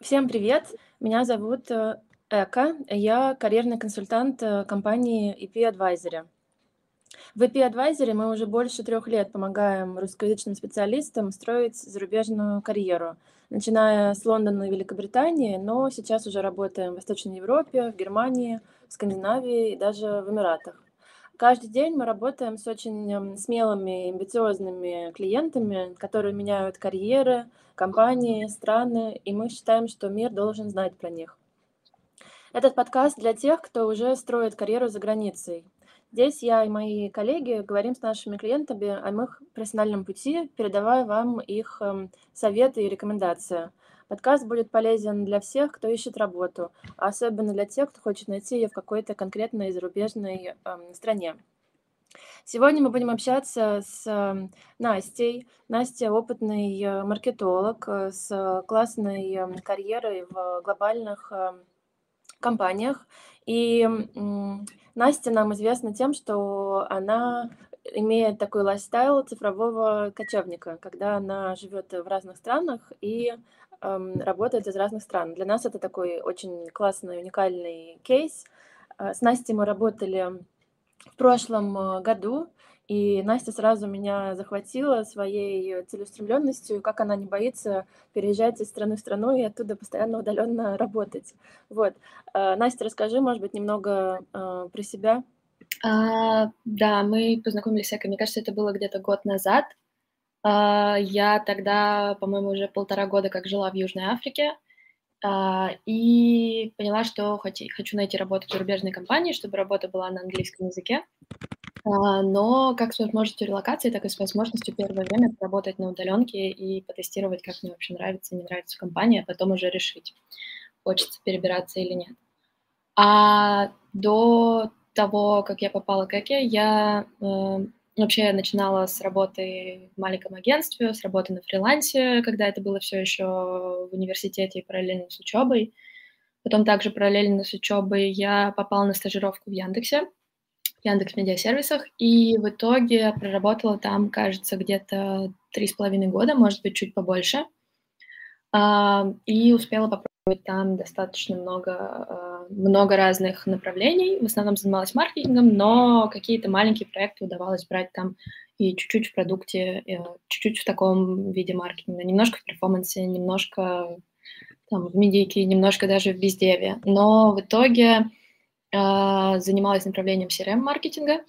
Всем привет! Меня зовут э, Эка. Я карьерный консультант э, компании EP Advisory. В EP Advisory мы уже больше трех лет помогаем русскоязычным специалистам строить зарубежную карьеру, начиная с Лондона и Великобритании, но сейчас уже работаем в Восточной Европе, в Германии, в Скандинавии и даже в Эмиратах. Каждый день мы работаем с очень эм, смелыми, амбициозными клиентами, которые меняют карьеры, компании, страны, и мы считаем, что мир должен знать про них. Этот подкаст для тех, кто уже строит карьеру за границей. Здесь я и мои коллеги говорим с нашими клиентами о их профессиональном пути, передавая вам их эм, советы и рекомендации. Подкаст будет полезен для всех, кто ищет работу, а особенно для тех, кто хочет найти ее в какой-то конкретной зарубежной э, стране. Сегодня мы будем общаться с эм, Настей. Настя опытный э, маркетолог э, с классной эм, карьерой в глобальных компаниях. И Настя нам известна тем, что она имеет такой лайфстайл цифрового кочевника, когда она живет в разных странах и эм, работает из разных стран. Для нас это такой очень классный, уникальный кейс. Э, с Настей мы работали в прошлом э, году, и Настя сразу меня захватила своей целеустремленностью, как она не боится переезжать из страны в страну и оттуда постоянно удаленно работать. Вот. Э, Настя, расскажи, может быть, немного про себя. А, да, мы познакомились, мне кажется, это было где-то год назад. А, я тогда, по-моему, уже полтора года как жила в Южной Африке а, и поняла, что хочу найти работу в зарубежной компании, чтобы работа была на английском языке. А, но как с возможностью релокации, так и с возможностью первое время поработать на удаленке и потестировать, как мне вообще нравится не нравится компания, а потом уже решить, хочется перебираться или нет. А до того, как я попала к ЭКЕ, я э, Вообще я начинала с работы в маленьком агентстве, с работы на фрилансе, когда это было все еще в университете и параллельно с учебой. Потом также параллельно с учебой я попала на стажировку в Яндексе, в Яндекс Медиасервисах, и в итоге проработала там, кажется, где-то три с половиной года, может быть, чуть побольше, а, и успела попробовать там достаточно много, а, много разных направлений. В основном занималась маркетингом, но какие-то маленькие проекты удавалось брать там и чуть-чуть в продукте, э, чуть-чуть в таком виде маркетинга. Немножко в перформансе, немножко там, в медийке, немножко даже в бездеве. Но в итоге э, занималась направлением CRM-маркетинга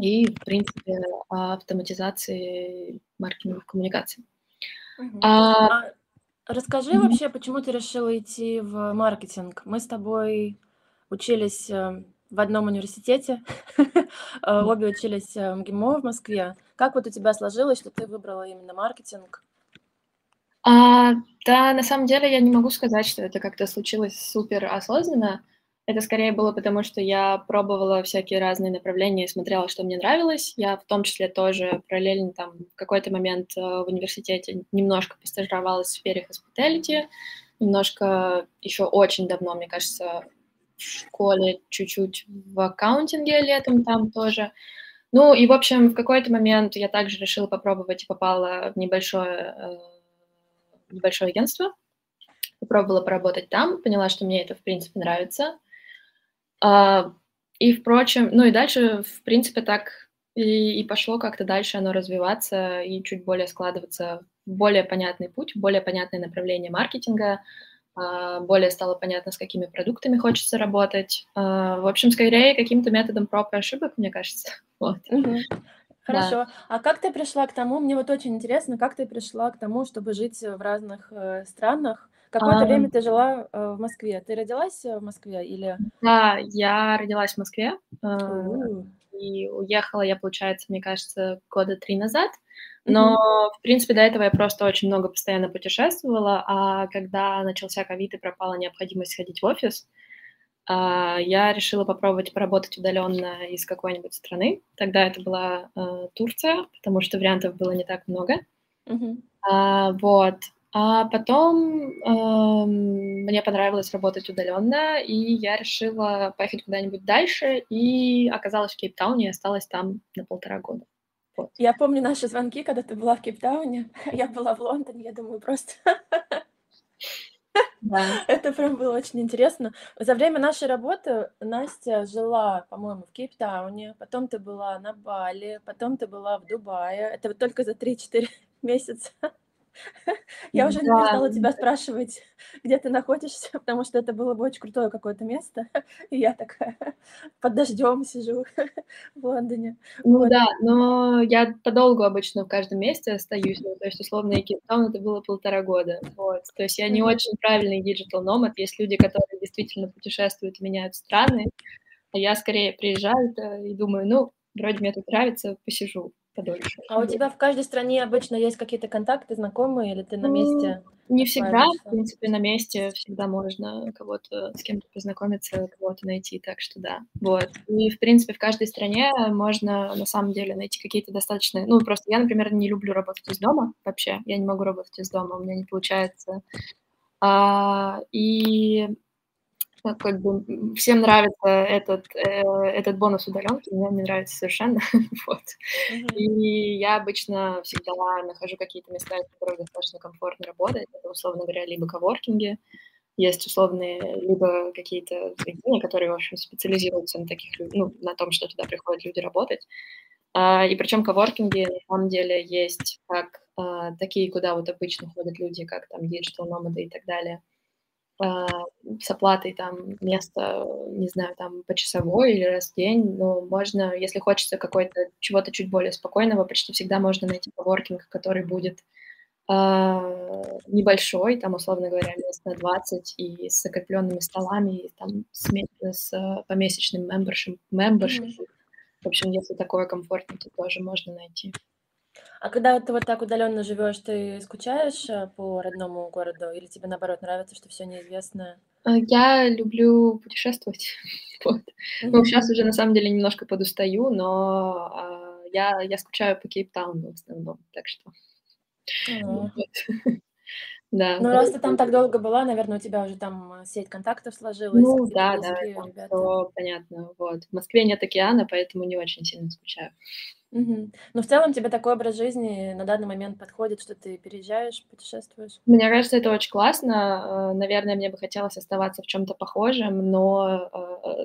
и, в принципе, автоматизации маркетинговых коммуникаций. Uh-huh. А, Расскажи вообще, почему ты решила идти в маркетинг? Мы с тобой учились э, в одном университете, э, обе учились э, в МГИМО в Москве. Как вот у тебя сложилось, что ты выбрала именно маркетинг? А, да, на самом деле я не могу сказать, что это как-то случилось супер осознанно. Это скорее было потому, что я пробовала всякие разные направления и смотрела, что мне нравилось. Я в том числе тоже параллельно там в какой-то момент э, в университете немножко постажировалась в сфере hospitality, немножко еще очень давно, мне кажется, в школе чуть-чуть в аккаунтинге летом там тоже. Ну и, в общем, в какой-то момент я также решила попробовать и попала в небольшое, э, небольшое агентство. Попробовала поработать там, поняла, что мне это, в принципе, нравится. А, и, впрочем, ну и дальше, в принципе, так и, и пошло как-то дальше оно развиваться и чуть более складываться в более понятный путь, более понятное направление маркетинга, а, более стало понятно, с какими продуктами хочется работать. А, в общем, скорее каким-то методом проб и ошибок, мне кажется. Вот. Угу. Хорошо. Да. А как ты пришла к тому, мне вот очень интересно, как ты пришла к тому, чтобы жить в разных э, странах, Какое-то а, время ты жила э, в Москве. Ты родилась э, в Москве или? Да, я родилась в Москве. Uh. И уехала я, получается, мне кажется, года три назад. Но, mm-hmm. в принципе, до этого я просто очень много постоянно путешествовала, а когда начался ковид и пропала необходимость ходить в офис, а, я решила попробовать поработать удаленно из какой-нибудь страны. Тогда это была Турция, потому что вариантов было не так много. Mm-hmm. Вот. А потом э, мне понравилось работать удаленно, и я решила поехать куда-нибудь дальше, и оказалась в Кейптауне, и осталась там на полтора года. Вот. Я помню наши звонки, когда ты была в Кейптауне, я была в Лондоне, я думаю, просто... Да. Это прям было очень интересно. За время нашей работы Настя жила, по-моему, в Кейптауне, потом ты была на Бали, потом ты была в Дубае. Это вот только за 3-4 месяца. Я уже не стала тебя спрашивать, где ты находишься, потому что это было бы очень крутое какое-то место. И я такая под дождем сижу в Лондоне. Ну Вот. да, но я подолгу обычно в каждом месте остаюсь. Ну, то есть, условно, и Кейптаун это было полтора года. Вот. То есть я не очень правильный digital nomad. Есть люди, которые действительно путешествуют и меняют страны. А я скорее приезжаю и думаю, ну, вроде мне тут нравится, посижу подольше. А у тебя в каждой стране обычно есть какие-то контакты, знакомые, или ты на М, месте Не всегда, в принципе, на месте всегда можно кого-то, с кем-то познакомиться, кого-то найти, так что да. Вот. И, в принципе, в каждой стране можно, на самом деле, найти какие-то достаточно... Ну, просто я, например, не люблю работать из дома вообще. Я не могу работать из дома, у меня не получается. А, и ну, как бы всем нравится этот, э, этот бонус удаленки, мне он не нравится совершенно. вот. Мгм. И я обычно всегда нахожу какие-то места, в которых достаточно комфортно работать. Это, условно говоря, либо коворкинги, есть условные, либо какие-то заведения, которые, в общем, специализируются на таких, ну, на том, что туда приходят люди работать. А, и причем коворкинги, на самом деле, есть как а, такие, куда вот обычно ходят люди, как там digital nomad ы и так далее, с оплатой там места, не знаю, там почасовой или раз в день, но можно, если хочется какой-то чего-то чуть более спокойного, почти всегда можно найти коворкинг, который будет а, небольшой, там, условно говоря, мест на 20 и с закрепленными столами, и там с, с а, помесячным membership. Мгм. В общем, если такое комфортно, то тоже можно найти. А когда ты вот так удаленно живешь, ты скучаешь э, по родному городу, или тебе наоборот нравится, что все неизвестное? А, Я люблю путешествовать. Вот. Ну, сейчас уже на самом деле немножко подустаю, но а, я, я скучаю по Кейптауну в основном, так что А. вот. Да, Ну, да. раз ты там так долго была, наверное, у тебя уже там э, сеть контактов сложилась, Ну да, да, ребята. все понятно. Вот. В Москве нет океана, поэтому не очень сильно скучаю. Мгм. Но в целом тебе такой образ жизни на данный момент подходит, что ты переезжаешь, путешествуешь? Мне кажется, это очень классно. Э, Наверное, мне бы хотелось оставаться в чем-то похожем, но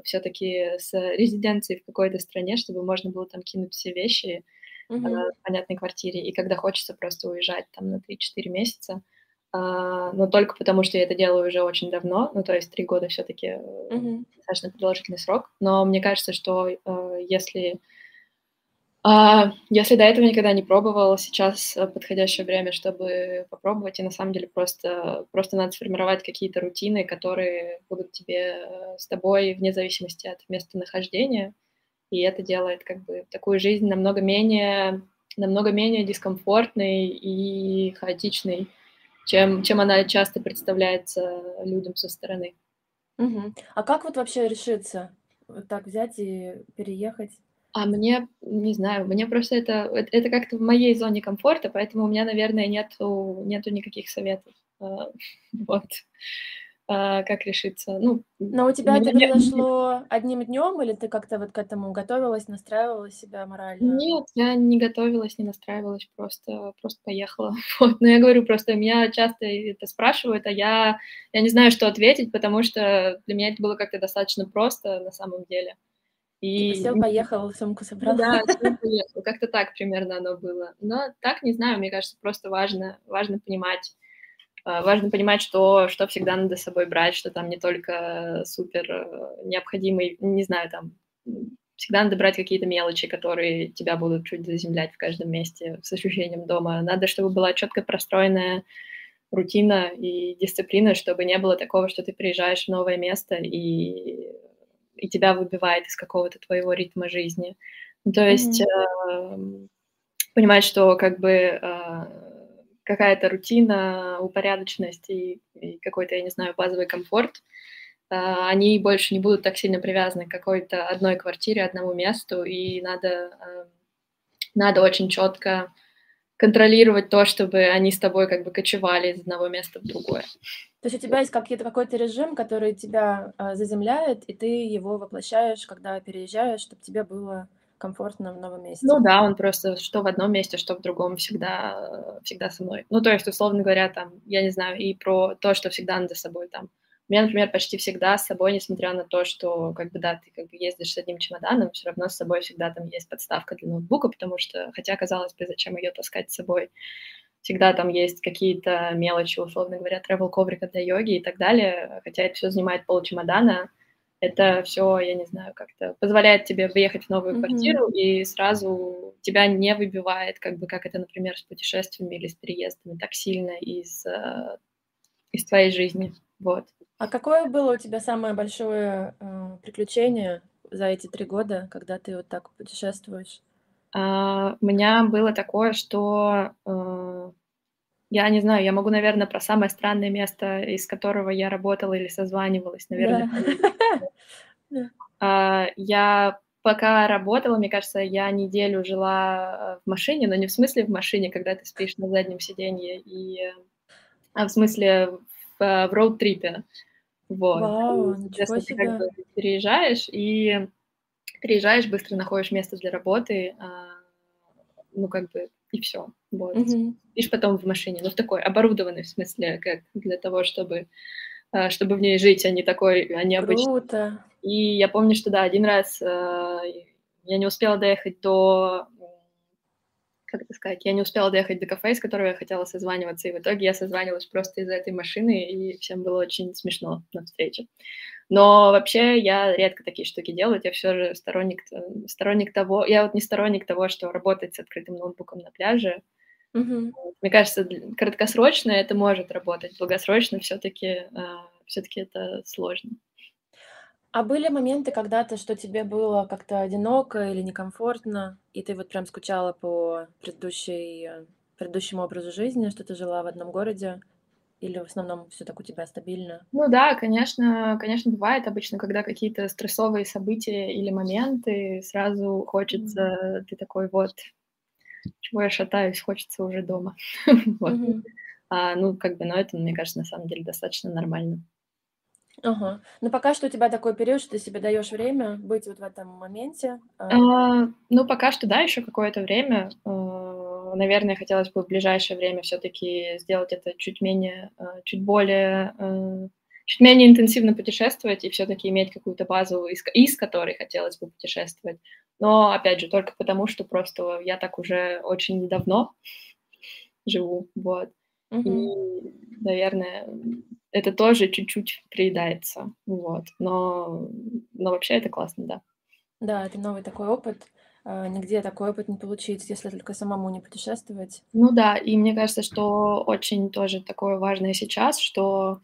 все-таки с резиденцией в какой-то стране, чтобы можно было там кинуть все вещи э, Мгм. в понятной квартире, и когда хочется просто уезжать там на 3-4 месяца. А, Но только потому, что я это делаю уже очень давно, ну то есть три года все-таки Мгм. достаточно продолжительный срок. Но мне кажется, что э, если а, если до этого никогда не пробовал, сейчас э, подходящее время, чтобы попробовать. И на самом деле просто, просто надо сформировать какие-то рутины, которые будут тебе э, с тобой вне зависимости от местонахождения. И это делает как бы такую жизнь намного менее, намного менее дискомфортной и хаотичной, чем, чем она часто представляется людям со стороны. Мгм. А как вот вообще решиться вот так взять и переехать? А мне, не знаю, мне просто это, это, это как-то в моей зоне комфорта, поэтому у меня, наверное, нету, нету никаких советов. А, Вот. А, Как решиться? Ну, Но у тебя это меня нет- произошло одним днем, или ты как-то вот к этому готовилась, настраивала себя морально? Нет, я не готовилась, не настраивалась, просто, просто поехала. Вот. Но я говорю, просто меня часто это спрашивают, а я, я не знаю, что ответить, потому что для меня это было как-то достаточно просто на самом деле. И Типа сел, поехал, сумку Ну собрал. да, всё поехал. Как-то так примерно оно было. Но так, не знаю, мне кажется, просто важно, важно понимать, важно понимать, что, что всегда надо с собой брать, что там не только супер э, необходимый, не знаю, там всегда надо брать какие-то мелочи, которые тебя будут чуть заземлять в каждом месте с ощущением дома. Надо, чтобы была четко простроенная рутина и дисциплина, чтобы не было такого, что ты приезжаешь в новое место и, и тебя выбивает из какого-то твоего ритма жизни. То есть эм, понимать, что как бы э, какая-то рутина, упорядоченность и, и какой-то, я не знаю, базовый комфорт, э, они больше не будут так сильно привязаны к какой-то одной квартире, одному месту, и надо, э, надо очень четко контролировать то, чтобы они с тобой как бы кочевали из одного места в другое. То есть у тебя есть какие-то, какой-то режим, который тебя а, заземляет, и ты его воплощаешь, когда переезжаешь, чтобы тебе было комфортно в новом месте. Ну да, он просто что в одном месте, что в другом всегда, всегда со мной. Ну, то есть, условно говоря, там, я не знаю, и про то, что всегда надо с собой там. У меня, например, почти всегда с собой, несмотря на то, что, как бы, да, ты как бы ездишь с одним чемоданом, все равно с собой всегда там есть подставка для ноутбука, потому что, хотя, казалось бы, зачем ее таскать с собой, всегда там есть какие-то мелочи, условно говоря, travel коврика для йоги и так далее, хотя это все занимает пол чемодана, это все, я не знаю, как-то позволяет тебе въехать в новую mm-hmm. квартиру и сразу тебя не выбивает, как бы, как это, например, с путешествиями или с переездами так сильно из, э, из твоей жизни, вот. А какое было у тебя самое большое э, приключение за эти три года, когда ты вот так путешествуешь? А, у меня было такое, что э, я не знаю, я могу, наверное, про самое странное место, из которого я работала или созванивалась, наверное. Да. А, я пока работала, мне кажется, я неделю жила в машине, но не в смысле в машине, когда ты спишь на заднем сиденье, и, а в смысле в, в роуд-трипе. Вот. Вау, ничего себе. Ты как бы переезжаешь, и переезжаешь, быстро находишь место для работы, а, ну, как бы, и все. Вот. Mm-hmm. Видишь, потом в машине, ну, в такой оборудованной, в смысле, как для того, чтобы, а, чтобы в ней жить, а не такой, а не обычный. Круто. И я помню, что, да, один раз а, я не успела доехать до как это сказать, я не успела доехать до кафе, из которого я хотела созваниваться, и в итоге я созванивалась просто из этой машины, и всем было очень смешно на встрече. Но вообще я редко такие штуки делаю, я все же сторонник, сторонник того, я вот не сторонник того, что работать с открытым ноутбуком на пляже. Mm-hmm. Мне кажется, краткосрочно это может работать, долгосрочно все-таки а, все-таки это сложно. А были моменты когда-то, что тебе было как-то одиноко или некомфортно, и ты вот прям скучала по предыдущей, предыдущему образу жизни, что ты жила в одном городе? Или в основном все так у тебя стабильно? Ну да, конечно, конечно, бывает обычно, когда какие-то стрессовые события или моменты, сразу хочется, mm-hmm. ты такой вот, чего я шатаюсь, хочется уже дома. вот. mm-hmm. а, ну, как бы, но это, мне кажется, на самом деле достаточно нормально. Ага. Ну, пока что у тебя такой период, что ты себе даешь время быть вот в этом моменте. А, а ну, пока что, да, еще какое-то время. А, наверное, хотелось бы в ближайшее время все-таки сделать это чуть менее, а, чуть более, чуть менее интенсивно путешествовать и все-таки иметь какую-то базу, из, из которой хотелось бы путешествовать. Но, опять же, только потому, что просто я так уже очень давно живу, вот. Mm-hmm. И, наверное, это тоже чуть-чуть приедается, вот. Но, но вообще это классно, да. Да, это новый такой опыт. А, нигде такой опыт не получить, если только самому не путешествовать. Ну да, и мне кажется, что очень тоже такое важное сейчас, что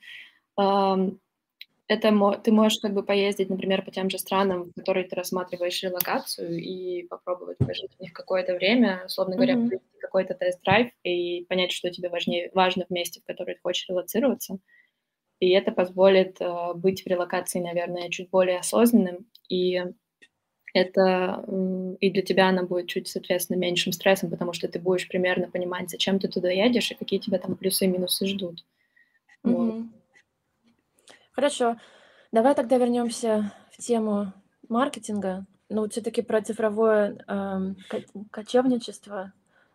это ты можешь как бы поездить, например, по тем же странам, в которые ты рассматриваешь релокацию, и попробовать пожить в них какое-то время, условно говоря, mm-hmm. какой-то тест-драйв и понять, что тебе важнее, важно в месте, в которое ты хочешь релацироваться. И это позволит э, быть в релокации, наверное, чуть более осознанным, и это и для тебя она будет чуть, соответственно, меньшим стрессом, потому что ты будешь примерно понимать, зачем ты туда едешь и какие тебя там плюсы и минусы ждут. Mm-hmm. Вот. Хорошо. Давай тогда вернемся в тему маркетинга. Ну, все-таки про цифровое эм, кочевничество.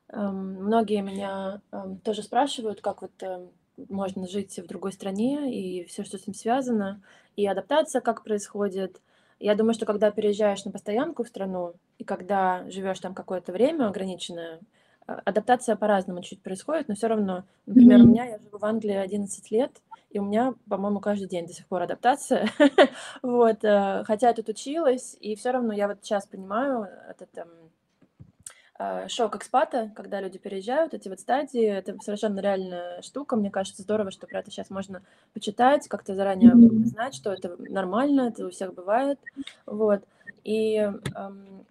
Эм, многие меня эм, тоже спрашивают, как вот эм, можно жить в другой стране и все, что с ним связано, и адаптация как происходит. Я думаю, что когда переезжаешь на постоянку в страну, и когда живешь там какое-то время ограниченное, а, адаптация по-разному чуть происходит, но все равно, например, mm-hmm. у меня, я живу в Англии 11 лет, и у меня, по-моему, каждый день до сих пор адаптация. вот, э, хотя я тут училась, и все равно я вот сейчас понимаю этот там, э, шок экспата, когда люди переезжают, эти вот стадии, это совершенно реальная штука. Мне кажется, здорово, что про это сейчас можно почитать, как-то заранее знать, что это нормально, это у всех бывает. Вот. И эм,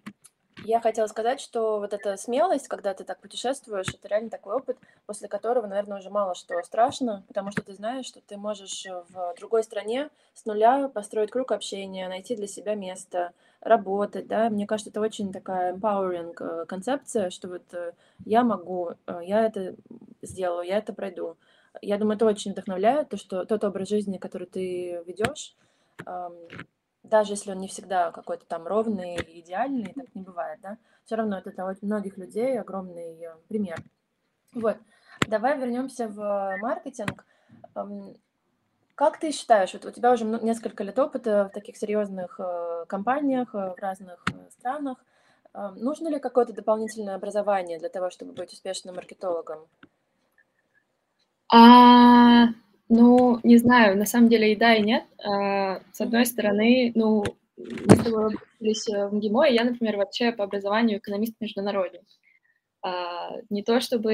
я хотела сказать, что вот эта смелость, когда ты так путешествуешь, это реально такой опыт, после которого, наверное, уже мало что страшно, потому что ты знаешь, что ты можешь в другой стране с нуля построить круг общения, найти для себя место, работать, да. Мне кажется, это очень такая empowering э, концепция, что вот э, я могу, э, я это сделаю, я это пройду. Я думаю, это очень вдохновляет, то, что тот образ жизни, который ты ведешь, даже если он не всегда какой-то там ровный и идеальный, так не бывает, да, все равно это для многих людей огромный э, пример. Вот, давай вернемся в маркетинг. Как ты считаешь, вот у тебя уже несколько лет опыта в таких серьезных э, компаниях э, в разных странах, нужно ли какое-то дополнительное образование для того, чтобы быть успешным маркетологом? Ну, не знаю, на самом деле и да, и нет. А, с одной стороны, ну, мы с тобой учились в МГИМО, и я, например, вообще по образованию экономист-международник. А, не то чтобы...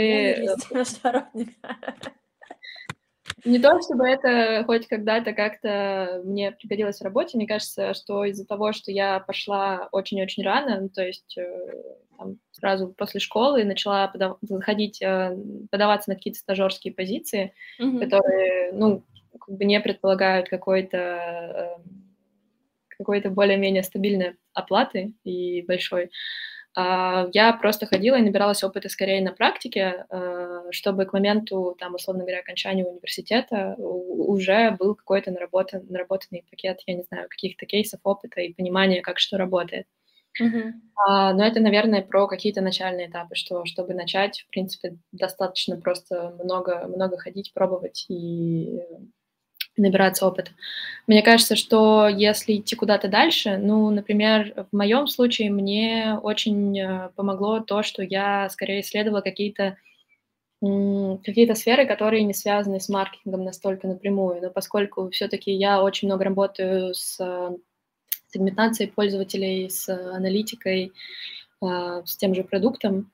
Международник. Не то, чтобы это хоть когда-то как-то мне пригодилось в работе. Мне кажется, что из-за того, что я пошла очень-очень рано, ну, то есть э, там, сразу после школы начала подав- заходить, э, подаваться на какие-то стажерские позиции, mm-hmm. которые, ну, как бы не предполагают какой-то э, какой-то более-менее стабильной оплаты и большой. А, я просто ходила и набиралась опыта скорее на практике, э, чтобы к моменту, там, условно говоря, окончания университета уже был какой-то наработан, наработанный пакет, я не знаю, каких-то кейсов опыта и понимания, как что работает. Uh-huh. А, но это, наверное, про какие-то начальные этапы, что чтобы начать, в принципе, достаточно просто много, много ходить, пробовать и набираться опыта. Мне кажется, что если идти куда-то дальше, ну, например, в моем случае мне очень э, помогло то, что я скорее исследовала какие-то какие-то сферы, которые не связаны с маркетингом настолько напрямую, но поскольку все-таки я очень много работаю с э, сегментацией пользователей, с аналитикой, э, с тем же продуктом,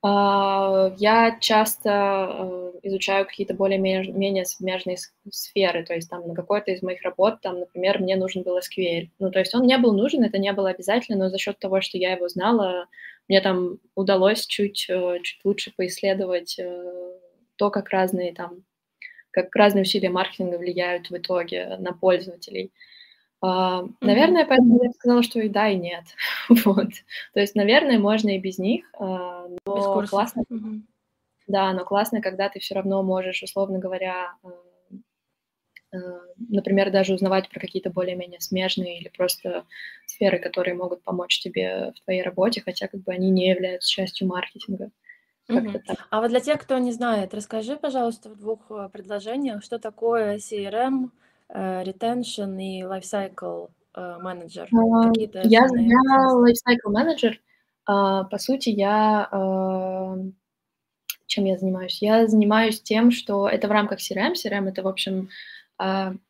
а, я часто э, изучаю какие-то более-менее смежные сферы, то есть там на какой-то из моих работ, там, например, мне нужен был SQL. Ну, то есть он не был нужен, это не было обязательно, но за счет того, что я его знала, мне там удалось чуть, э, чуть лучше поисследовать э, то, как разные там, как разные усилия маркетинга влияют в итоге на пользователей. А, наверное, mm-hmm. поэтому я сказала, что и да, и нет. вот. То есть, наверное, можно и без них, а, но без классно. Mm-hmm. Да, но классно, когда ты все равно можешь, условно говоря, а, например, даже узнавать про какие-то более-менее смежные или просто сферы, которые могут помочь тебе в твоей работе, хотя как бы они не являются частью маркетинга. Угу. А вот для тех, кто не знает, расскажи, пожалуйста, в двух э, предложениях, что такое CRM, Э, retention и lifecycle э, менеджер? А, я, я lifecycle менеджер. А, по сути, я а, чем я занимаюсь? Я занимаюсь тем, что это в рамках CRM. CRM это, в общем,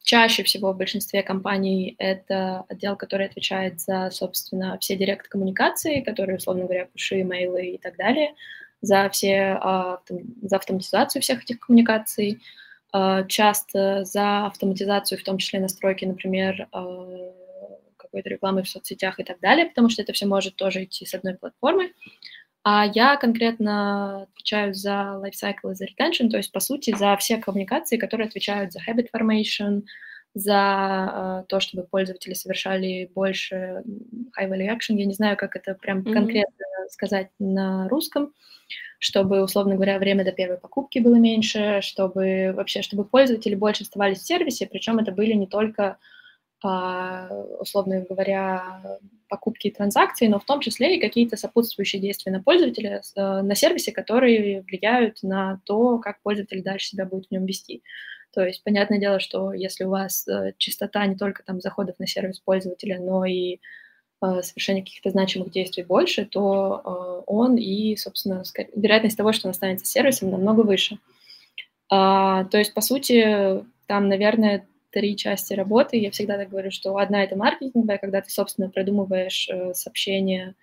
чаще всего в большинстве компаний это отдел, который отвечает за, собственно, все директ-коммуникации, которые, условно говоря, пуши, имейлы и так далее, за все, за автоматизацию всех этих коммуникаций, а, часто за автоматизацию, в том числе настройки, например, а, какой-то рекламы в соцсетях и так далее, потому что это все может тоже идти с одной платформы. А я конкретно отвечаю за lifecycle и за retention, то есть, по сути, за все коммуникации, которые отвечают за habit formation, за э, то, чтобы пользователи совершали больше high value action. Я не знаю, как это прям mm-hmm. конкретно сказать на русском, чтобы, условно говоря, время до первой покупки было меньше, чтобы вообще, чтобы пользователи больше оставались в сервисе, причем это были не только, а, условно говоря, покупки и транзакции, но в том числе и какие-то сопутствующие действия на пользователя э, на сервисе, которые влияют на то, как пользователь дальше себя будет в нем вести. То есть, понятное дело, что если у вас э, частота не только там заходов на сервис пользователя, но и Э, совершения каких-то значимых действий больше, то э, он и, собственно, вероятность того, что он останется сервисом, намного выше. А, то есть, по сути, там, наверное, три части работы. Я всегда так говорю, что одна — это маркетинговая, когда ты, собственно, продумываешь сообщения,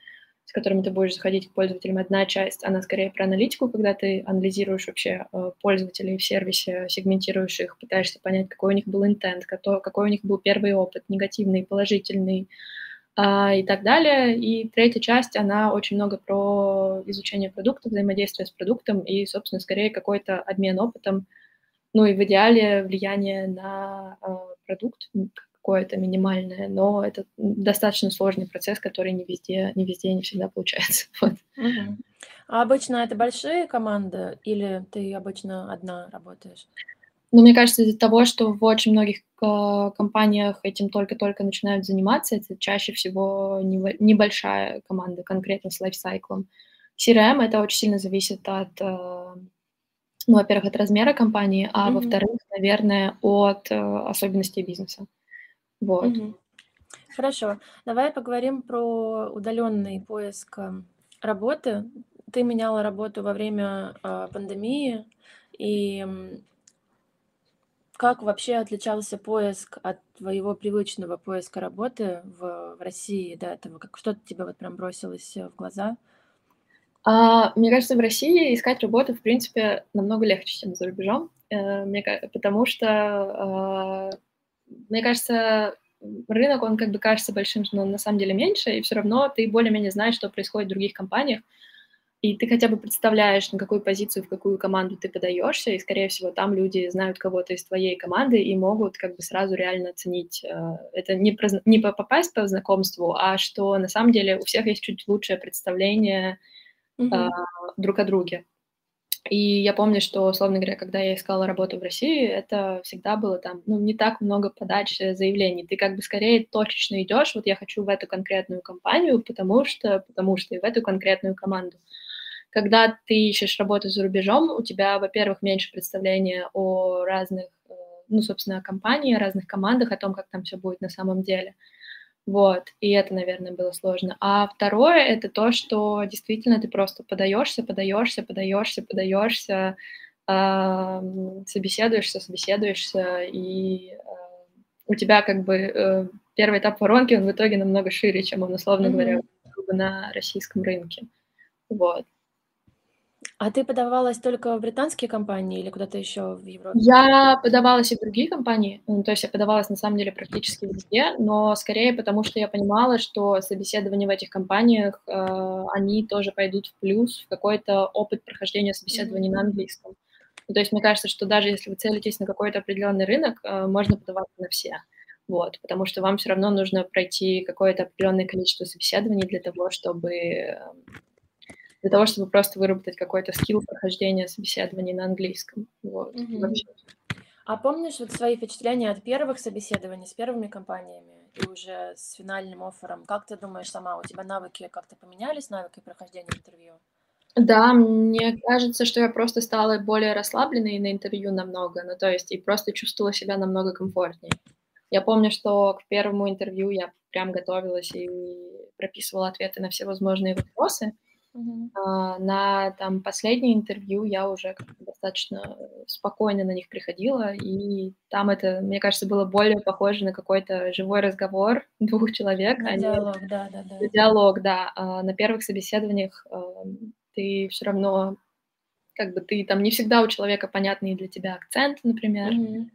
с которыми ты будешь заходить к пользователям. Одна часть, она скорее про аналитику, когда ты анализируешь вообще пользователей в сервисе, сегментируешь их, пытаешься понять, какой у них был интент, какой у них был первый опыт, негативный, положительный, а, и так далее. И третья часть, она очень много про изучение продукта, взаимодействие с продуктом и, собственно, скорее какой-то обмен опытом, ну и в идеале влияние на э, продукт какое-то минимальное, но это достаточно сложный процесс, который не везде, не везде, не всегда получается. Вот. Угу. А обычно это большие команды или ты обычно одна работаешь? Но мне кажется, из-за того, что в очень многих э, компаниях этим только-только начинают заниматься, это чаще всего небольшая команда конкретно с лайфсайклом. CRM это очень сильно зависит от, э, ну, во-первых, от размера компании, а mm-hmm. во-вторых, наверное, от э, особенностей бизнеса. Вот. Хорошо. Давай поговорим про удаленный поиск работы. Ты меняла работу во время э, пандемии, и как вообще отличался поиск от твоего привычного поиска работы в, в России до этого? Как что-то тебе вот прям бросилось э, в глаза? А, мне кажется, в России искать работу, в принципе, намного легче, чем за рубежом, э, мне, потому что, э, мне кажется, рынок, он как бы кажется большим, но на самом деле меньше, и все равно ты более-менее знаешь, что происходит в других компаниях, и ты хотя бы представляешь, на какую позицию, в какую команду ты подаешься, и, скорее всего, там люди знают кого-то из твоей команды и могут как бы сразу реально оценить. Э, это не, про, не попасть по знакомству, а что на самом деле у всех есть чуть лучшее представление mm-hmm. друг о друге. И я помню, что, условно говоря, когда я искала работу в России, это всегда было там, ну, не так много подач э, заявлений. Ты как бы скорее точечно идешь, вот я хочу в эту конкретную компанию, потому что, потому что и в эту конкретную команду. Когда ты ищешь работу за рубежом, у тебя, во-первых, меньше представления о разных, э, ну, собственно, компаниях, разных командах, о том, как там все будет на самом деле. Вот, и это, наверное, было сложно. А второе — это то, что действительно ты просто подаешься, подаешься, подаешься, подаешься, э, собеседуешься, собеседуешься, и э, у тебя как бы э, первый этап воронки, он в итоге намного шире, чем он, условно mm-hmm. говоря, на российском рынке. Вот. А ты подавалась только в британские компании или куда-то еще в Европе? Я подавалась и в другие компании, ну, то есть я подавалась на самом деле практически везде, но скорее потому, что я понимала, что собеседования в этих компаниях, э, они тоже пойдут в плюс, в какой-то опыт прохождения собеседований mm-hmm. на английском. Ну, то есть мне кажется, что даже если вы целитесь на какой-то определенный рынок, э, можно подаваться на все. Вот, потому что вам все равно нужно пройти какое-то определенное количество собеседований для того, чтобы для того, чтобы просто выработать какой-то скилл прохождения собеседований на английском. Вот, mm-hmm. А помнишь вот свои впечатления от первых собеседований с первыми компаниями и уже с финальным оффером? Как ты думаешь сама, у тебя навыки как-то поменялись, навыки прохождения интервью? Да, мне кажется, что я просто стала более расслабленной на интервью намного, ну то есть и просто чувствовала себя намного комфортнее. Я помню, что к первому интервью я прям готовилась и прописывала ответы на все возможные вопросы, Uh, на там последнее интервью я уже достаточно спокойно на них приходила, и там это, мне кажется, было более похоже на какой-то живой разговор двух человек. На а диалог, не... да, да, да. Диалог, да. А на первых собеседованиях ты все равно, как бы ты там не всегда у человека понятный для тебя акцент, например. Mm-hmm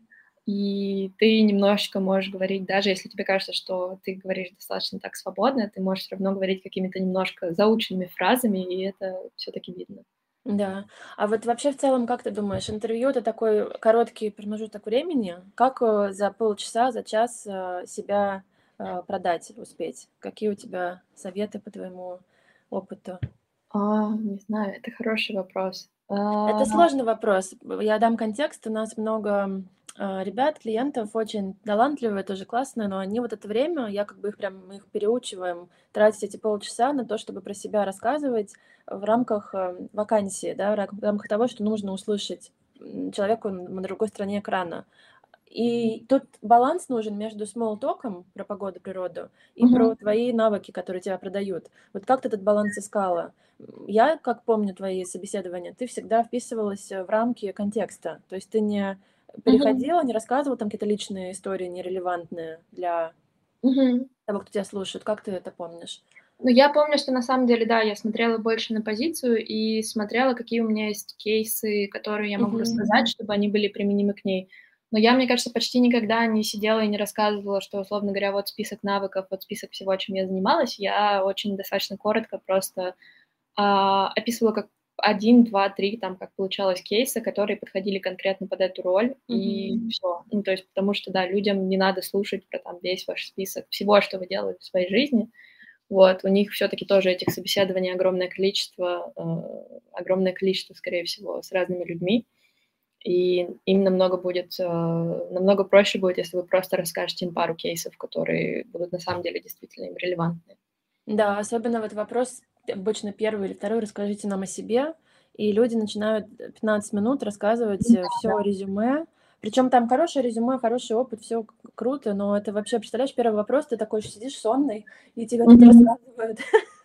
и ты немножечко можешь говорить, даже если тебе кажется, что ты говоришь достаточно так свободно, ты можешь все равно говорить какими-то немножко заученными фразами, и это все-таки видно. Да. А вот вообще в целом, как ты думаешь, интервью это такой короткий промежуток времени? Как э, за полчаса, за час э, себя э, продать, успеть? Какие у тебя советы по твоему опыту? А, не знаю, это хороший вопрос. Это а. сложный вопрос. Я дам контекст. У нас много а, ребят, клиентов очень талантливые, тоже классные, но они вот это время, я как бы их прям, мы их переучиваем, тратить эти полчаса на то, чтобы про себя рассказывать в рамках э, вакансии, да, в рамках того, что нужно услышать человеку на другой стороне экрана. И тут баланс нужен между смолтоком про погоду, природу и uh-huh. про твои навыки, которые тебя продают. Вот как ты этот баланс искала? Я, как помню твои собеседования, ты всегда вписывалась в рамки контекста. То есть ты не переходила, не рассказывала там какие-то личные истории нерелевантные для Мгм. того, кто тебя слушает. Как ты это помнишь? Ну, я помню, что на самом деле, да, я смотрела больше на позицию и смотрела, какие у меня есть кейсы, которые я могу Мгм. рассказать, чтобы они были применимы к ней. Но я, мне кажется, почти никогда не сидела и не рассказывала, что, условно говоря, вот список навыков, вот список всего, чем я занималась. Я очень достаточно коротко просто а, описывала, как один, два, три, там, как получалось, кейсы, которые подходили конкретно под эту роль, mm-hmm. и все. Ну, то есть, потому что, да, людям не надо слушать про там весь ваш список всего, что вы делаете в своей жизни. Вот, у них все-таки тоже этих собеседований огромное количество, э, огромное количество, скорее всего, с разными людьми. И им намного будет, э, намного проще будет, если вы просто расскажете им пару кейсов, которые будут на самом деле действительно им релевантны. Да, особенно вот вопрос, обычно первый или второй, расскажите нам о себе, и люди начинают 15 минут рассказывать да, все да. резюме, причем там хорошее резюме, хороший опыт, все круто, но это вообще, представляешь, первый вопрос, ты такой сидишь сонный, и тебе mm-hmm. тут рассказывают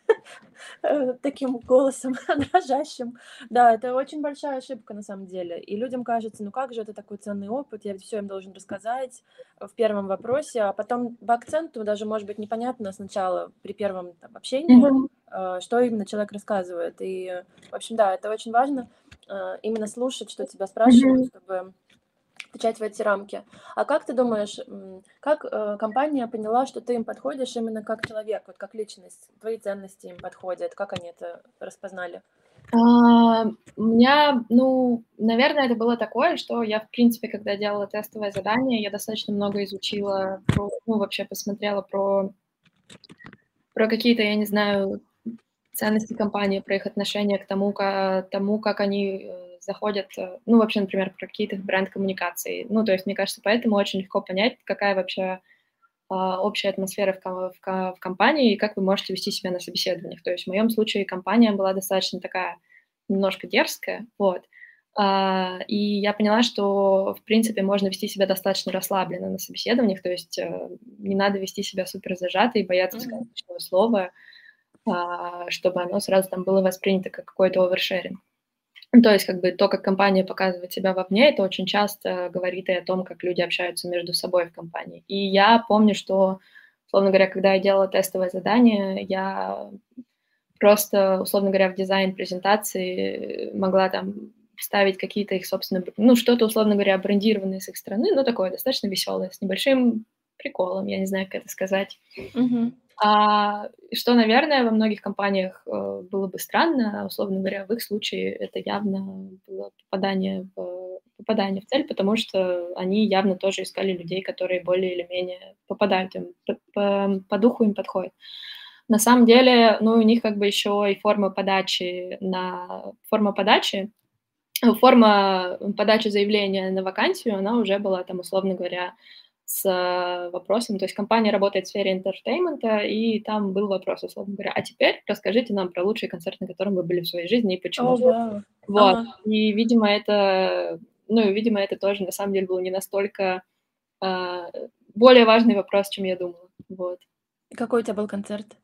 таким голосом дрожащим. Да, это очень большая ошибка на самом деле. И людям кажется, ну как же это такой ценный опыт, я все им должен рассказать в первом вопросе, а потом по акценту даже может быть непонятно сначала при первом там, общении, mm-hmm. что именно человек рассказывает. И, в общем, да, это очень важно э, именно слушать, что тебя спрашивают, mm-hmm. чтобы отвечать в эти рамки. А как ты думаешь, как э, компания поняла, что ты им подходишь именно как человек, вот как личность, твои ценности им подходят, как они это распознали? А, у меня, ну, наверное, это было такое, что я, в принципе, когда делала тестовое задание, я достаточно много изучила, про, ну, вообще посмотрела про, про какие-то, я не знаю, ценности компании, про их отношение к тому, к тому как они э, заходят, э, ну, вообще, например, про какие-то бренд-коммуникации. Ну, то есть, мне кажется, поэтому очень легко понять, какая вообще а, общая атмосфера в, в, в компании и как вы можете вести себя на собеседованиях. То есть в моем случае компания была достаточно такая немножко дерзкая, вот. А, и я поняла, что, в принципе, можно вести себя достаточно расслабленно на собеседованиях, то есть э, не надо вести себя супер зажато и бояться сказать mm-hmm. слова, а, чтобы оно сразу там было воспринято как какой-то овершеринг. Ну, то есть как бы то, как компания показывает себя вовне, это очень часто говорит и о том, как люди общаются между собой в компании. И я помню, что, условно говоря, когда я делала тестовое задание, я просто, условно говоря, в дизайн презентации могла там вставить какие-то их собственные, ну, что-то, условно говоря, брендированное с их стороны, но такое достаточно веселое, с небольшим приколом, я не знаю, как это сказать. Mm-hmm. А, что, наверное, во многих компаниях э, было бы странно, условно говоря, в их случае это явно было попадание в, попадание в цель, потому что они явно тоже искали людей, которые более или менее попадают им, по, по, по духу им подходят. На самом деле, ну, у них как бы еще и форма подачи на форма подачи, форма подачи заявления на вакансию, она уже была там, условно говоря, с э, вопросом, то есть компания работает в сфере entertainment а, и там был вопрос, условно говоря, а теперь расскажите нам про лучший концерт, на котором вы были в своей жизни и почему. Oh, wow. Вот, ага. и, видимо, это, ну, видимо, это тоже, на самом деле, был не настолько uh, более важный вопрос, чем я думала, вот. Какой у тебя был концерт?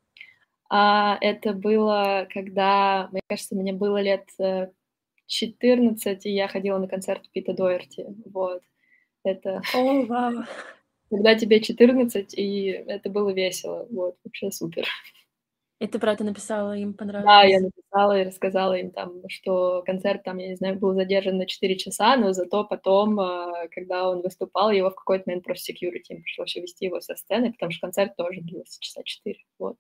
А, это было, когда, мне кажется, мне было лет 14, э, и я ходила на концерт Пита Доерти, вот. Это... О, вау. Когда тебе 14, и это было весело. Вот, вообще супер. И ты про это написала, им понравилось? Да, я написала и рассказала им там, что концерт там, я не знаю, был задержан на 4 часа, но зато потом, а, когда он выступал, его в какой-то момент просто security им пришлось увести его со сцены, потому что концерт тоже длился часа 4, вот.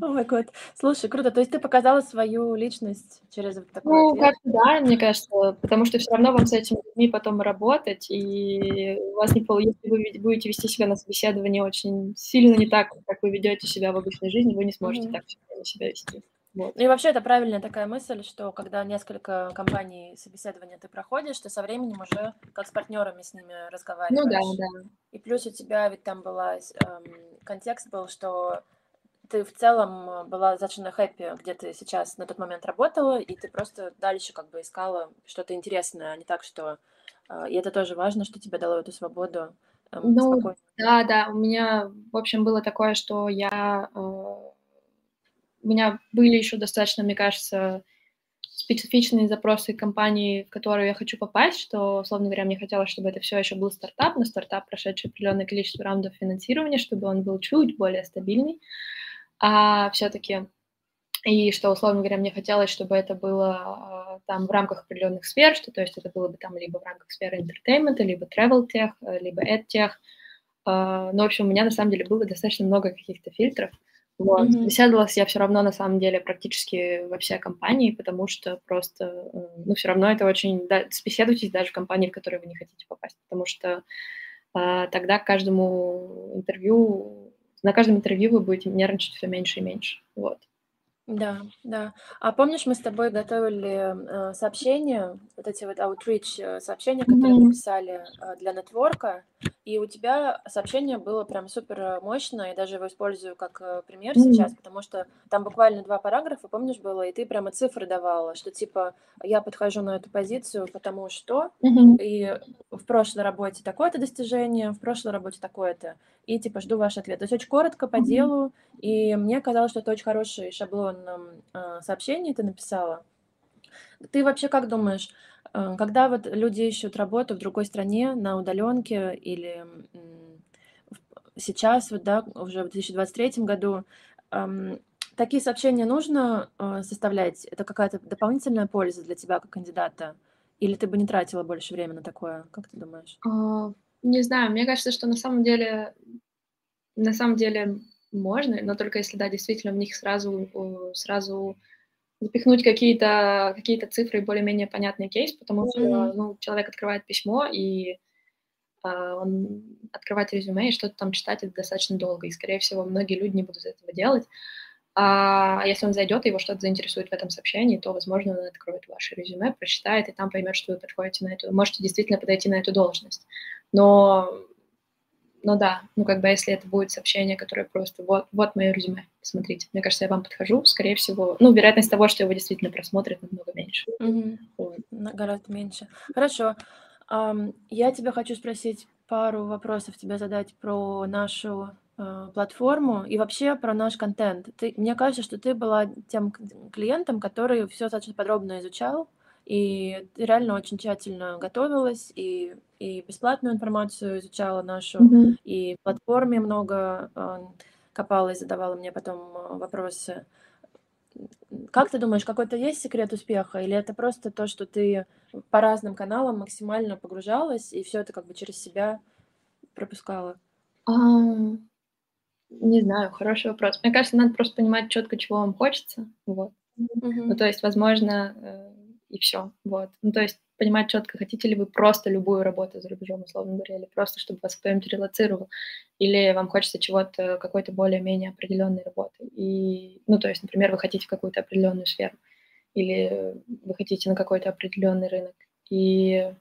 О май год. Слушай, круто. То есть ты показала свою личность через вот такой Ну, как-то да, мне кажется, потому что все равно вам с этими людьми потом работать, и у вас не получится, если вы будете вести себя на собеседовании очень сильно не так, как вы ведете себя в обычной жизни, вы не сможете так себя вести. Вот. Ну и вообще это правильная такая мысль, что когда несколько компаний собеседования ты проходишь, ты со временем уже как с партнерами с ними разговариваешь. Ну да, да. И плюс у тебя ведь там была эм, контекст был, что ты в целом была достаточно хэппи, где ты сейчас на тот момент работала, и ты просто дальше как бы искала что-то интересное, а не так, что... Э, и это тоже важно, что тебе дало эту свободу. Э, ну, спокойно. да, да, у меня, в общем, было такое, что я... Э, меня были еще достаточно, мне кажется, специфичные запросы компании, в которую я хочу попасть, что, условно говоря, мне хотелось, чтобы это все еще был стартап, но стартап, прошедший определенное количество раундов финансирования, чтобы он был чуть более стабильный, а все-таки и что, условно говоря, мне хотелось, чтобы это было а, там в рамках определенных сфер, что, то есть это было бы там либо в рамках сферы entertainment а, либо travel tech, либо edtech. Э, но, в общем, у меня на самом деле было достаточно много каких-то фильтров, вот. Mm-hmm. Беседовалась я все равно, на самом деле, практически во всей компании, потому что просто, ну, все равно это очень... Да, собеседуйтесь даже в компании, в которую вы не хотите попасть, потому что а, тогда к каждому интервью, на каждом интервью вы будете нервничать все меньше и меньше, вот. Да, да. А помнишь, мы с тобой готовили, э, сообщения, вот эти вот outreach, э, сообщения, которые мы Мгм. писали, э, для нетворка, и у тебя сообщение было прям супер, мощное. Я даже его использую как, э, пример сейчас, потому что там буквально 2 параграфа, помнишь, было, и ты прямо цифры давала, что типа я подхожу на эту позицию, потому что, и в прошлой работе такое-то достижение, в прошлой работе такое-то, и типа жду ваш ответ. То есть очень коротко, по делу, и мне казалось, что это очень хороший шаблон, э, сообщений ты написала. Ты вообще как думаешь, когда вот люди ищут работу в другой стране на удалёнке или, сейчас вот, да, уже в 2023 году, эм, такие сообщения нужно, э, составлять? Это какая-то дополнительная польза для тебя как кандидата? Или ты бы не тратила больше время на такое? Как ты думаешь? А, не знаю, мне кажется, что на самом деле на самом деле можно, но только если, да, действительно в них сразу, э, сразу запихнуть какие-то какие-то цифры и более-менее понятный кейс, потому что, ну, человек открывает письмо, и, а, он открывает резюме, и что-то там читать- это достаточно долго, и, скорее всего, многие люди не будут этого делать. А если он зайдет, и его что-то заинтересует в этом сообщении, то, возможно, он откроет ваше резюме, прочитает и там поймет, что вы подходите на эту можете действительно подойти на эту должность. Но но да, ну, как бы, если это будет сообщение, которое просто: "Вот вот моё резюме, посмотрите". Мне кажется, я вам подхожу, скорее всего, ну, вероятность того, что его действительно просмотрят, намного меньше. Мгм. Вот. Гораздо меньше. Хорошо. Ам, я тебя хочу спросить пару вопросов тебе задать про нашу, э, платформу и вообще про наш контент. Ты мне кажется, что ты была тем клиентом, который всё достаточно подробно изучал, и реально очень тщательно готовилась, и и бесплатную информацию изучала нашу, Мгм. и в платформе много, э, копалась, задавала мне потом, э, вопросы. Как ты думаешь, какой-то есть секрет успеха, или это просто то, что ты по разным каналам максимально погружалась и всё это как бы через себя пропускала? Ам, не знаю, хороший вопрос. Мне кажется, надо просто понимать чётко, чего вам хочется. Вот. Ну, Мгм. то есть, возможно, э, и всё. Вот. Ну, то есть понимать чётко, хотите ли вы просто любую работу за рубежом, условно говоря, или просто чтобы вас кто-нибудь релоцировал, или вам хочется чего-то, какой-то более-менее определённой работы. И, ну, то есть, например, вы хотите какую-то определённую сферу, или вы хотите на какой-то определённый рынок. И,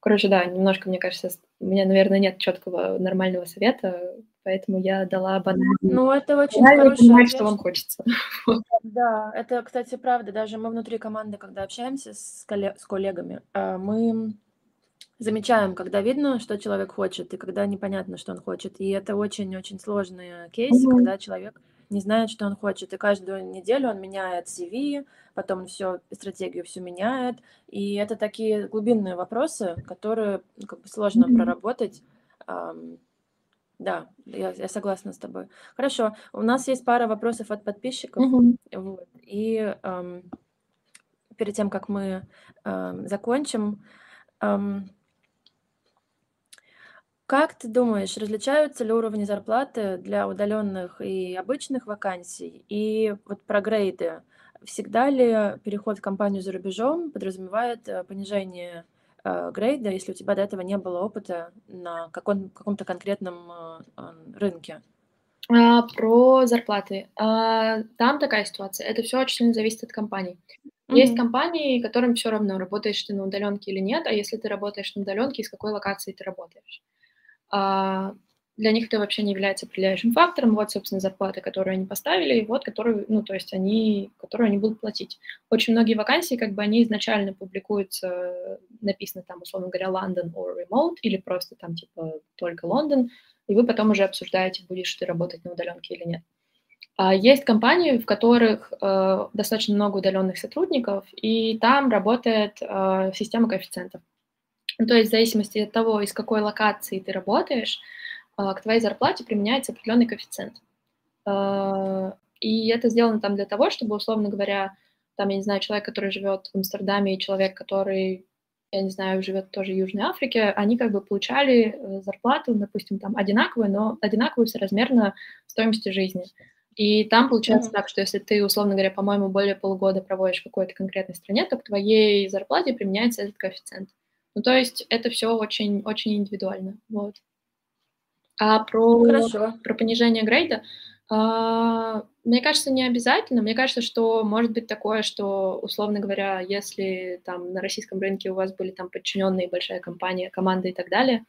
короче, да, немножко, мне кажется, у меня, наверно, нет чёткого нормального совета, поэтому я дала банальный Ну, это очень банальный хороший понимать, что вам хочется. Да, это, кстати, правда. Даже мы внутри команды, когда общаемся с колле с коллегами, э, мы замечаем, когда видно, что человек хочет, и когда непонятно, что он хочет. И это очень-очень сложные кейсы, Мгм. когда человек не знает, что он хочет, и каждую неделю он меняет CV, потом всё, стратегию всю меняет. И это такие глубинные вопросы, которые, ну, как бы сложно Мгм. проработать. Да, я я согласна с тобой. Хорошо, у нас есть пара вопросов от подписчиков. Мгм. Вот. И, ам, перед тем, как мы, ам, закончим, ам Как ты думаешь, различаются ли уровни зарплаты для удалённых и обычных вакансий? И вот про грейды. Всегда ли переход в компанию за рубежом подразумевает, э, понижение, грейда, если у тебя до этого не было опыта на каком каком-то конкретном, э, рынке? А, про зарплаты. А, там такая ситуация. Это всё очень сильно зависит от компаний. Есть Мгм. компании, которым всё равно, работаешь ты на удалёнке или нет, а если ты работаешь на удалёнке, из какой локации ты работаешь. А, для них это вообще не является определяющим фактором. Вот, собственно, зарплата, которую они поставили, и вот которую, ну, то есть они которую они будут платить. Очень многие вакансии, как бы, они изначально публикуются, написано там, условно говоря, London or remote или просто там типа только Лондон, и вы потом уже обсуждаете, будешь ты работать на удалёнке или нет. А есть компании, в которых, э, достаточно много удалённых сотрудников, и там работает, э, система коэффициентов. То есть в зависимости от того, из какой локации ты работаешь, к твоей зарплате применяется определённый коэффициент. А, и это сделано там для того, чтобы, условно говоря, там, я не знаю, человек, который живёт в Амстердаме, и человек, который, я не знаю, живёт тоже в Южной Африке, они как бы получали, э, зарплату, допустим, там одинаковую, но одинаковую соразмерно стоимости жизни. И там получается Мгм. так, что если ты, условно говоря, по-моему, более полугода проводишь в какой-то конкретной стране, то к твоей зарплате применяется этот коэффициент. Ну, то есть это всё очень очень индивидуально. Вот. А про Хорошо. про понижение грейда, А, мне кажется, не обязательно. Мне кажется, что может быть такое, что, условно говоря, если там на российском рынке у вас были там подчиненные, большая компания, команда и так далее,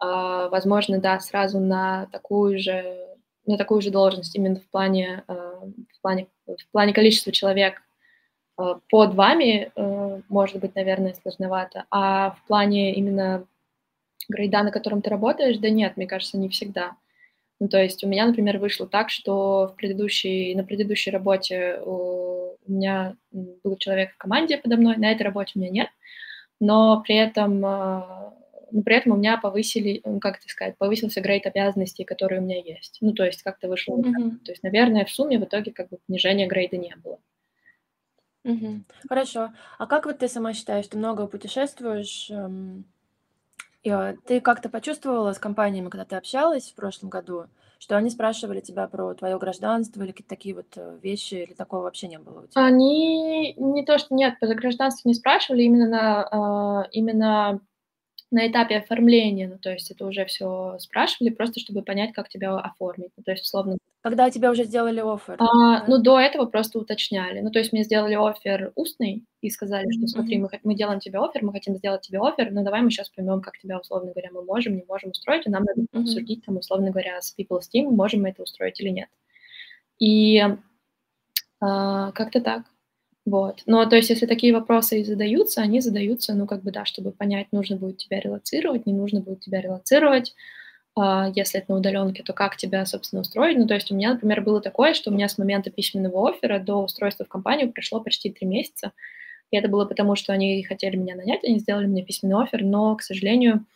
а, возможно, да, сразу на такую же на такую же должность именно в плане, а, в плане, в плане количества человек под вами, может быть, наверное, сложновато, а в плане именно грейда, на котором ты работаешь, да нет, мне кажется, не всегда. Ну, то есть у меня, например, вышло так, что в предыдущей, на предыдущей работе у меня был человек в команде подо мной, на этой работе у меня нет, но при этом, а, но при этом у меня повысили, как это сказать, повысился грейд обязанностей, которые у меня есть. Ну, то есть как-то вышло. Mm-hmm. То есть, наверное, в сумме в итоге как бы понижения грейда не было. Угу. Хорошо. А как вот ты сама считаешь, ты много путешествуешь? Эм, и, а, ты как-то почувствовала с компаниями, когда ты общалась в прошлом году, что они спрашивали тебя про твое гражданство или какие-то такие вот э, вещи, или такого вообще не было у тебя? Они не то, что нет, про гражданство не спрашивали, именно на, э, именно на этапе оформления, ну, то есть это уже все спрашивали, просто чтобы понять, как тебя оформить. Ну, то есть, условно... Когда тебя уже сделали офер? А, да? Ну, до этого просто уточняли. Ну, то есть мне сделали офер устный и сказали, что смотри, mm-hmm. мы, мы делаем тебе офер, мы хотим сделать тебе офер, но давай мы сейчас поймем, как тебя, условно говоря, мы можем, не можем устроить, и нам надо mm-hmm. обсудить, там, условно говоря, с People's Team, можем мы это устроить или нет. И а, как-то так. Вот. Но то есть, если такие вопросы и задаются, они задаются, ну, как бы, да, чтобы понять, нужно будет тебя релацировать, не нужно будет тебя релацировать. А, если это на удаленке, то как тебя, собственно, устроить? Ну, то есть у меня, например, было такое, что у меня с момента письменного оффера до устройства в компанию прошло почти три месяца. И это было потому, что они хотели меня нанять, они сделали мне письменный офер, но, к сожалению,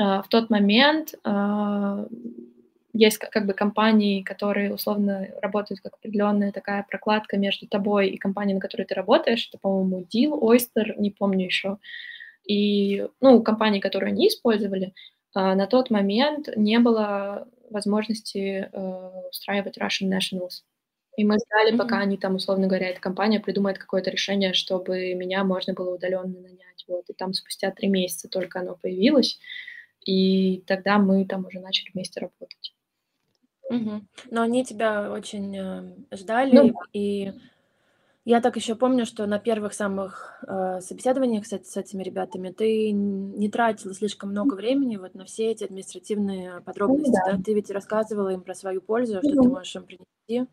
а, в тот момент а, есть как бы компании, которые условно работают как определенная такая прокладка между тобой и компанией, на которой ты работаешь. Это, по-моему, Deal, Oyster, не помню еще. И, ну, компании, которые они использовали, а, на тот момент не было возможности э, устраивать Russian Nationals. И мы ждали, mm-hmm. пока они там, условно говоря, эта компания придумает какое-то решение, чтобы меня можно было удаленно нанять. Вот. И там спустя три месяца только оно появилось, и тогда мы там уже начали вместе работать. Мгм. Но они тебя очень, э, Ну ждали, да. и я так еще помню, что на первых самых, э, собеседованиях с с этими ребятами ты не тратила слишком много времени вот на все эти административные Ну подробности, да. да. Ты ведь рассказывала им про свою пользу, что ты можешь им принести,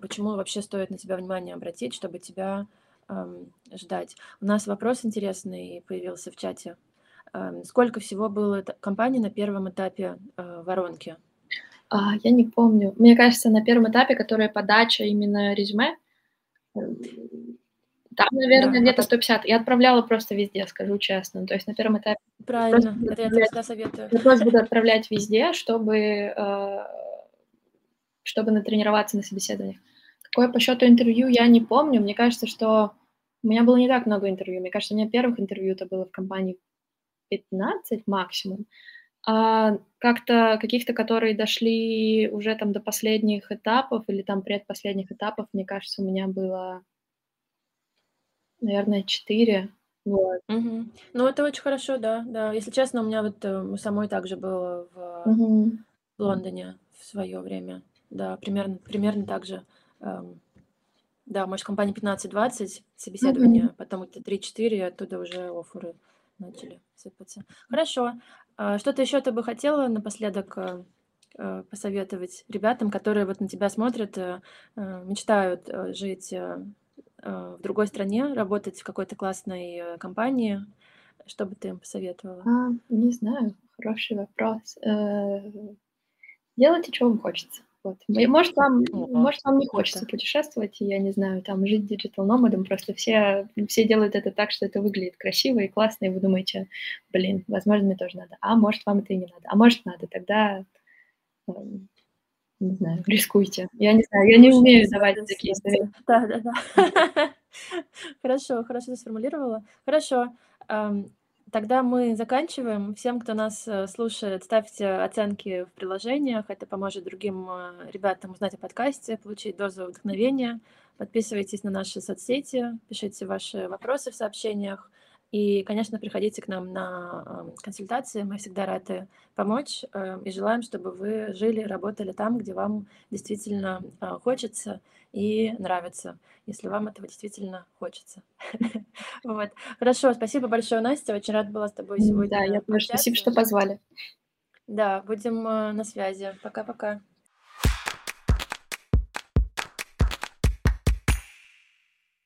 почему вообще стоит на тебя внимание обратить, чтобы тебя, эм, ждать. У нас вопрос интересный появился в чате. Эм, сколько всего было компаний на первом этапе, э, воронки? А, я не помню. Мне кажется, на первом этапе, которая подача именно резюме, эм, там, наверное, да, где-то 150. Я отправляла просто везде, скажу честно. То есть на первом этапе... Правильно, это я всегда советую. Я просто буду отправлять везде, чтобы, э, чтобы натренироваться на собеседованиях. Какое по счету интервью, я не помню. Мне кажется, что у меня было не так много интервью. Мне кажется, у меня первых интервью это было в компании 15 максимум. А как-то каких-то, которые дошли уже там до последних этапов или там предпоследних этапов, мне кажется, у меня было, наверное, четыре. Вот. Угу. Ну, это очень хорошо, да, да. Если честно, у меня вот э, самой также было в угу. Лондоне в свое время. Да, примерно, примерно так же. Эм, да, может, компания 15-20 собеседования, угу. потом это 3-4, оттуда уже оферы начали сыпаться. Хорошо. А что-то еще ты бы хотела напоследок э, э, посоветовать ребятам, которые вот на тебя смотрят, э, мечтают жить в другой стране, работать в какой-то классной компании? Что бы ты им посоветовала? А, не знаю, хороший вопрос. Делайте, что вам хочется. Вот. Может, вам, может, вам не хочется путешествовать, и, я не знаю, там жить digital nomad ом, просто все, все делают это так, что это выглядит красиво и классно, и вы думаете, блин, возможно, мне тоже надо. А может, вам это и не надо. А может, надо. Тогда, эм, не знаю, рискуйте. Я не знаю, я не умею давать такие советы. Да, да, да. Хорошо, хорошо ты сформулировала. Хорошо. Тогда мы заканчиваем. Всем, кто нас э, слушает, ставьте оценки в приложениях. Это поможет другим э, ребятам узнать о подкасте, получить дозу вдохновения. Подписывайтесь на наши соцсети, пишите ваши вопросы в сообщениях. И, конечно, приходите к нам на ам, консультации. Мы всегда рады помочь э, и желаем, чтобы вы жили, работали там, где вам действительно хочется и нравится, если вам этого действительно хочется. Вот. Хорошо, спасибо большое, Настя. Очень рада была с тобой Да, сегодня я тоже. Спасибо, что позвали. Да, будем э, на связи. Пока-пока.